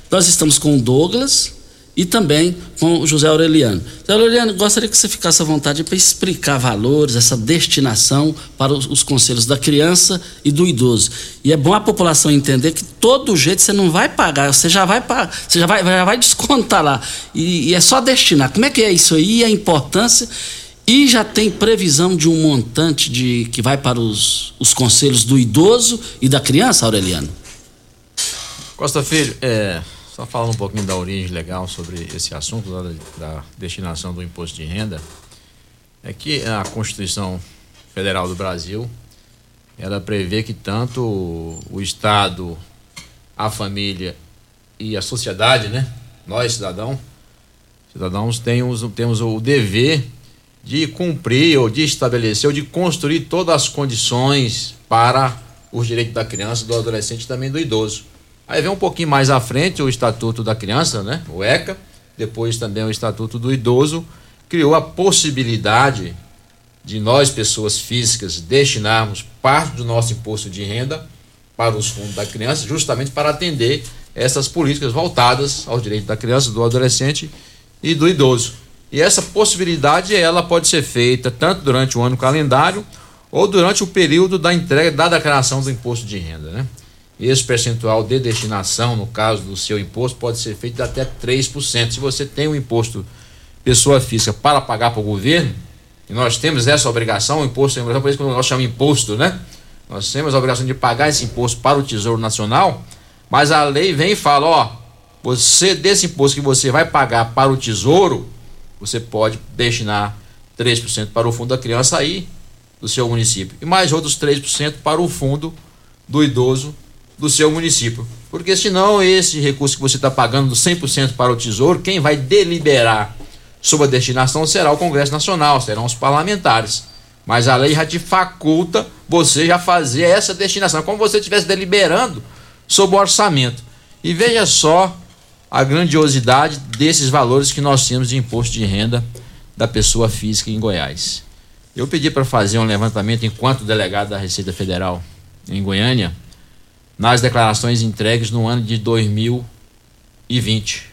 Nós estamos com o Douglas e também com o José Aureliano. José Aureliano, gostaria que você ficasse à vontade para explicar valores, essa destinação para os, os conselhos da criança e do idoso. E é bom a população entender que todo jeito você não vai pagar, você já vai você já vai, já vai descontar lá. E, e é só destinar. Como é que é isso aí? A importância. E já tem previsão de um montante de que vai para os, os conselhos do idoso e da criança, Aureliano? Costa Filho, é, só falando um pouquinho da origem legal sobre esse assunto da, da destinação do imposto de renda, é que a Constituição Federal do Brasil ela prevê que tanto o Estado, a família e a sociedade, né? Nós, cidadão, cidadãos, temos, temos o dever de cumprir ou de estabelecer ou de construir todas as condições para os direitos da criança, do adolescente e também do idoso. Aí vem um pouquinho mais à frente o Estatuto da Criança, né? O ECA, depois também o Estatuto do Idoso, criou a possibilidade de nós, pessoas físicas, destinarmos parte do nosso imposto de renda para os fundos da criança, justamente para atender essas políticas voltadas aos direitos da criança, do adolescente e do idoso. E essa possibilidade ela pode ser feita tanto durante o ano calendário ou durante o período da entrega da declaração do imposto de renda, né? Esse percentual de destinação, no caso do seu imposto, pode ser feito de até 3%. Se você tem um imposto pessoa física para pagar para o governo, e nós temos essa obrigação, o imposto, por isso que nós chamamos imposto, né? Nós temos a obrigação de pagar esse imposto para o Tesouro Nacional, mas a lei vem e fala, ó, você desse imposto que você vai pagar para o Tesouro, você pode destinar 3% para o fundo da criança aí do seu município e mais outros 3% para o fundo do idoso do seu município. Porque senão esse recurso que você está pagando 100% para o Tesouro, quem vai deliberar sobre a destinação será o Congresso Nacional, serão os parlamentares. Mas a lei já te faculta você já fazer essa destinação, como você estivesse deliberando sobre o orçamento. E veja só a grandiosidade desses valores que nós temos de imposto de renda da pessoa física em Goiás. Eu pedi para fazer um levantamento enquanto delegado da Receita Federal em Goiânia nas declarações entregues no ano de 2020.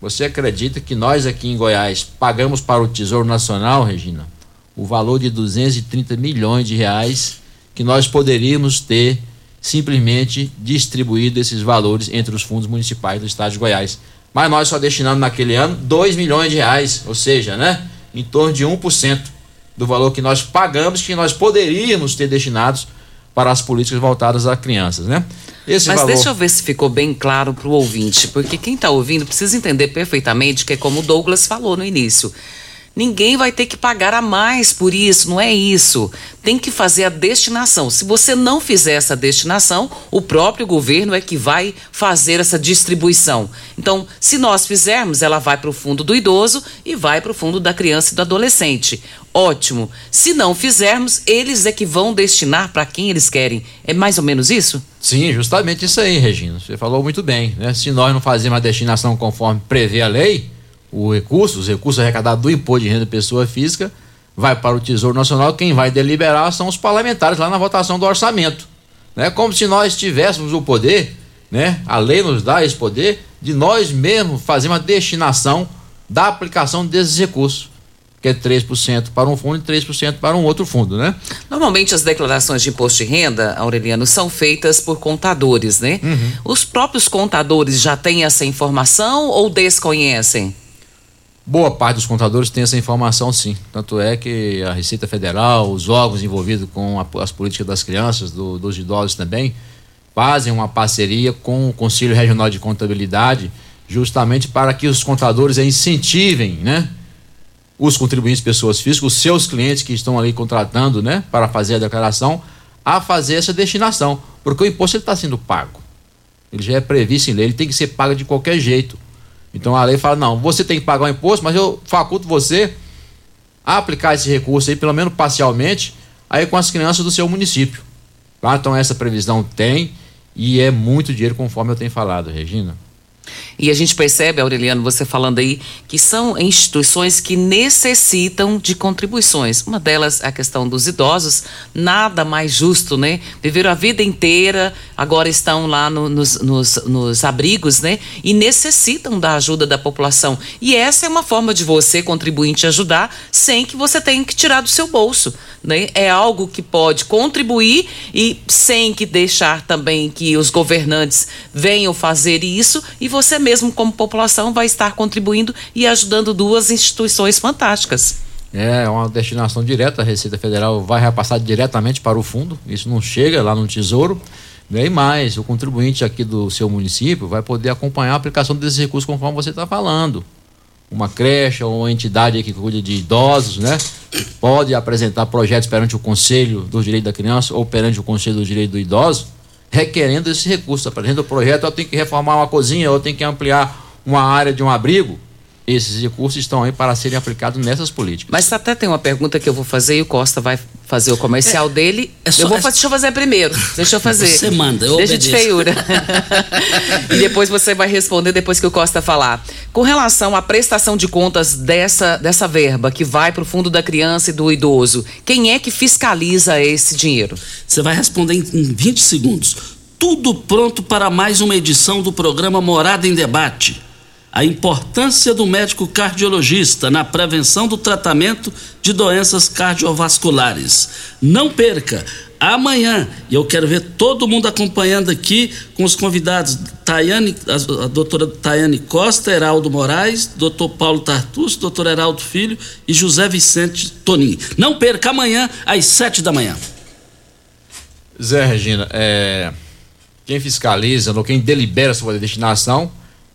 Você acredita que nós aqui em Goiás pagamos para o Tesouro Nacional, Regina, o valor de 230 milhões de reais que nós poderíamos ter simplesmente distribuído esses valores entre os fundos municipais do estado de Goiás. Mas nós só destinamos naquele ano 2 milhões de reais, ou seja, né, em torno de 1% do valor que nós pagamos que nós poderíamos ter destinados para as políticas voltadas a crianças, né? Esse Mas valor... deixa eu ver se ficou bem claro para o ouvinte, porque quem está ouvindo precisa entender perfeitamente que é como o Douglas falou no início. Ninguém vai ter que pagar a mais por isso, não é isso. Tem que fazer a destinação. Se você não fizer essa destinação, o próprio governo é que vai fazer essa distribuição. Então, se nós fizermos, ela vai para o fundo do idoso e vai para o fundo da criança e do adolescente. Ótimo. Se não fizermos, eles é que vão destinar para quem eles querem. É mais ou menos isso? Sim, justamente isso aí, Regina. Você falou muito bem. Né? Se nós não fazemos a destinação conforme prevê a lei, o recurso, os recursos arrecadados do imposto de renda de pessoa física, vai para o Tesouro Nacional. Quem vai deliberar são os parlamentares lá na votação do orçamento. né? Como se nós tivéssemos o poder, né? A lei nos dá esse poder de nós mesmos fazer uma destinação da aplicação desses recursos que é 3% para um fundo e 3% para um outro fundo, né? Normalmente as declarações de imposto de renda, Aureliano, são feitas por contadores, né? Uhum. Os próprios contadores já têm essa informação ou desconhecem? Boa parte dos contadores tem essa informação, sim. Tanto é que a Receita Federal, os órgãos envolvidos com a, as políticas das crianças, do, dos idosos também, fazem uma parceria com o Conselho Regional de Contabilidade, justamente para que os contadores incentivem, né? Os contribuintes pessoas físicas, os seus clientes que estão ali contratando, né? Para fazer a declaração, a fazer essa destinação. Porque o imposto está sendo pago. Ele já é previsto em lei, ele tem que ser pago de qualquer jeito. Então a lei fala: não, você tem que pagar o imposto, mas eu faculto você a aplicar esse recurso aí, pelo menos parcialmente, aí com as crianças do seu município. Então essa previsão tem e é muito dinheiro, conforme eu tenho falado, Regina. E a gente percebe, Aureliano, você falando aí, que são instituições que necessitam de contribuições. Uma delas é a questão dos idosos, nada mais justo, né? Viveram a vida inteira, agora estão lá no, nos, nos, nos abrigos, né? E necessitam da ajuda da população. E essa é uma forma de você, contribuinte, ajudar sem que você tenha que tirar do seu bolso. Né? É algo que pode contribuir e sem que deixar também que os governantes venham fazer isso e você mesmo como população vai estar contribuindo e ajudando duas instituições fantásticas. É uma destinação direta, a Receita Federal vai repassar diretamente para o fundo, isso não chega lá no Tesouro. Né? E mais, o contribuinte aqui do seu município vai poder acompanhar a aplicação desses recursos conforme você está falando uma creche ou uma entidade que cuida de idosos, né? Pode apresentar projetos perante o Conselho do Direito da Criança ou perante o Conselho do Direito do Idoso, requerendo esse recurso. Apresenta o projeto, eu tenho que reformar uma cozinha, eu tenho que ampliar uma área de um abrigo. Esses recursos estão aí para serem aplicados nessas políticas. Mas até tem uma pergunta que eu vou fazer e o Costa vai fazer o comercial É, dele. é só- eu vou é- fazer, deixa eu fazer primeiro. Deixa eu fazer. Você manda, eu Deixa de obedeço. feiura. *laughs* e depois você vai responder depois que o Costa falar. Com relação à prestação de contas dessa, dessa verba que vai para o fundo da criança e do idoso, quem é que fiscaliza esse dinheiro? Você vai responder em, em 20 segundos. Tudo pronto para mais uma edição do programa Morada em Debate. A importância do médico cardiologista na prevenção do tratamento de doenças cardiovasculares. Não perca! Amanhã, e eu quero ver todo mundo acompanhando aqui com os convidados Tayane, a, a doutora Tayane Costa, Heraldo Moraes, doutor Paulo Tartus, doutor Heraldo Filho e José Vicente Tonin. Não perca amanhã, às sete da manhã. Zé Regina, é, quem fiscaliza, quem delibera sobre a destinação,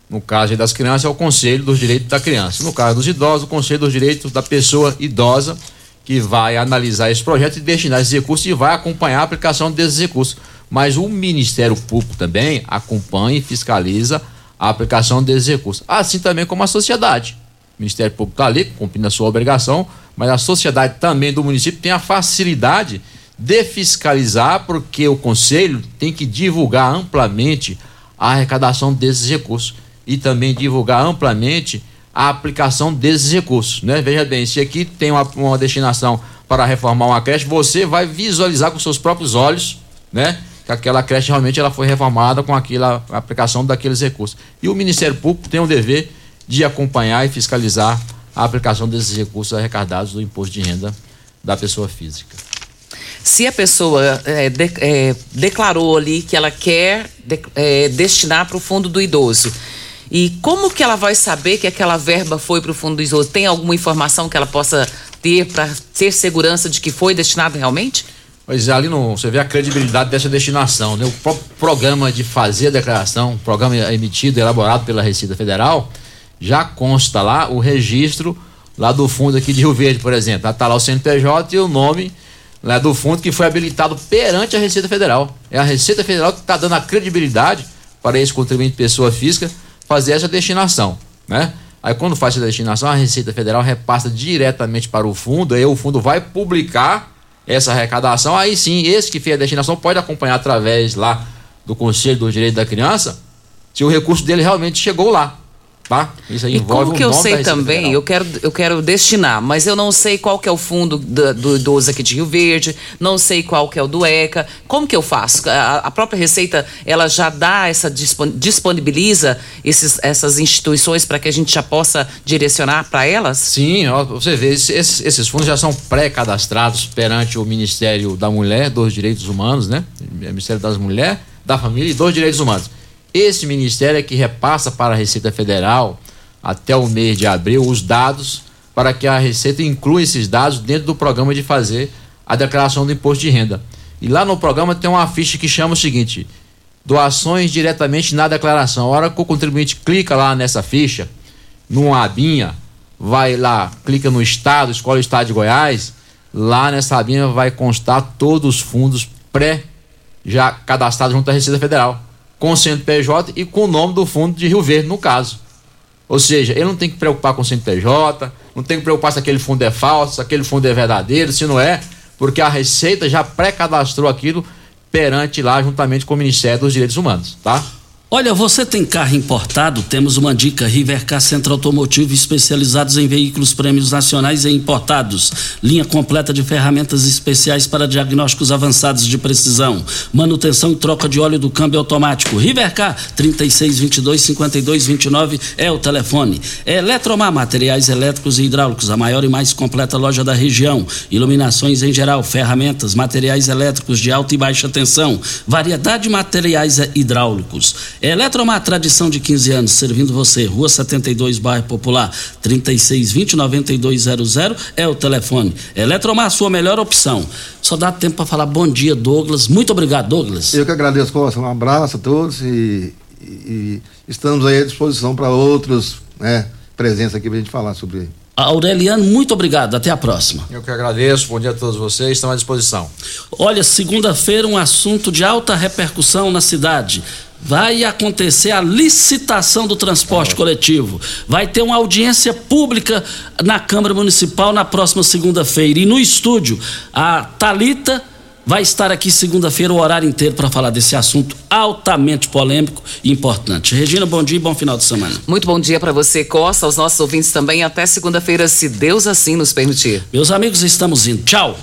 no caso das crianças, é o Conselho dos Direitos da Criança. No caso dos idosos, o Conselho dos Direitos da Pessoa Idosa, que vai analisar esse projeto e destinar esses recursos e vai acompanhar a aplicação desses recursos. Mas o Ministério Público também acompanha e fiscaliza a aplicação desses recursos. Assim também como a sociedade. O Ministério Público está ali, cumprindo a sua obrigação, mas a sociedade também do município tem a facilidade de fiscalizar, porque o Conselho tem que divulgar amplamente a arrecadação desses recursos e também divulgar amplamente a aplicação desses recursos. Né? Veja bem, se aqui tem uma, uma destinação para reformar uma creche, você vai visualizar com seus próprios olhos né? que aquela creche realmente ela foi reformada com aquela aplicação daqueles recursos. E o Ministério Público tem o dever de acompanhar e fiscalizar a aplicação desses recursos arrecadados do imposto de renda da pessoa física. Se a pessoa é, de- é, declarou ali que ela quer de- é, destinar para o fundo do idoso, e como que ela vai saber que aquela verba foi para o fundo do idoso? Tem alguma informação que ela possa ter para ter segurança de que foi destinado realmente? Pois é, ali no, você vê a credibilidade dessa destinação, né? O próprio programa de fazer a declaração, programa emitido, elaborado pela Receita Federal, já consta lá o registro lá do fundo aqui de Rio Verde, por exemplo. Está lá o CNPJ e o nome lá do fundo que foi habilitado perante a Receita Federal. É a Receita Federal que está dando a credibilidade para esse contribuinte pessoa física fazer essa destinação, né? Aí quando faz essa destinação, a Receita Federal repassa diretamente para o fundo, aí o fundo vai publicar essa arrecadação, aí sim, esse que fez a destinação pode acompanhar através lá do Conselho do Direito da Criança se o recurso dele realmente chegou lá. Tá? Isso aí E envolve como que eu sei também, Federal. eu quero, eu quero destinar, mas eu não sei qual que é o fundo da- do idoso aqui de Rio Verde, não sei qual que é o do ECA. Como que eu faço? A, a própria Receita, ela já dá essa, dispon- disponibiliza esses, essas instituições para que a gente já possa direcionar para elas? Sim, ó, você vê, esses- esses, esses fundos já são pré-cadastrados perante o Ministério da Mulher, dos Direitos Humanos, né? Ministério das Mulheres, da Família e dos Direitos Humanos. Esse ministério é que repassa para a Receita Federal, até o mês de abril, os dados para que a Receita inclua esses dados dentro do programa de fazer a declaração do imposto de renda. E lá no programa tem uma ficha que chama o seguinte: doações diretamente na declaração. A hora que o contribuinte clica lá nessa ficha, numa abinha, vai lá, clica no estado, escolhe o estado de Goiás, lá nessa abinha vai constar todos os fundos pré já cadastrados junto à Receita Federal, com o CNPJ e com o nome do fundo de Rio Verde, no caso. Ou seja, ele não tem que preocupar com o CNPJ, não tem que preocupar se aquele fundo é falso, se aquele fundo é verdadeiro, se não é, porque a Receita já pré-cadastrou aquilo perante lá, juntamente com o Ministério dos Direitos Humanos, tá? Olha, você tem carro importado? Temos uma dica: Rivercar Centro Automotivo, especializados em veículos prêmios nacionais e importados. Linha completa de ferramentas especiais para diagnósticos avançados de precisão. Manutenção e troca de óleo do câmbio automático. Rivercar 3622-5229 é o telefone. Eletromar Materiais Elétricos e Hidráulicos, a maior e mais completa loja da região. Iluminações em geral, ferramentas, materiais elétricos de alta e baixa tensão, variedade de materiais hidráulicos. Eletromar, tradição de 15 anos, servindo você. Rua 72, bairro Popular, 3620-9200 é o telefone. Eletromar, sua melhor opção. Só dá tempo para falar bom dia, Douglas. Muito obrigado, Douglas. Eu que agradeço, Costa. Um abraço a todos e, e- e estamos aí à disposição para outros, né, presenças aqui para a gente falar sobre. Aureliano, muito obrigado. Até a próxima. Eu que agradeço, bom dia a todos vocês, estão à disposição. Olha, segunda-feira um assunto de alta repercussão na cidade. Vai acontecer a licitação do transporte coletivo. Vai ter uma audiência pública na Câmara Municipal na próxima segunda-feira. E no estúdio, a Talita vai estar aqui segunda-feira o horário inteiro para falar desse assunto altamente polêmico e importante. Regina, bom dia e bom final de semana. Muito bom dia para você, Costa, aos nossos ouvintes também. Até segunda-feira, se Deus assim nos permitir. Meus amigos, estamos indo. Tchau.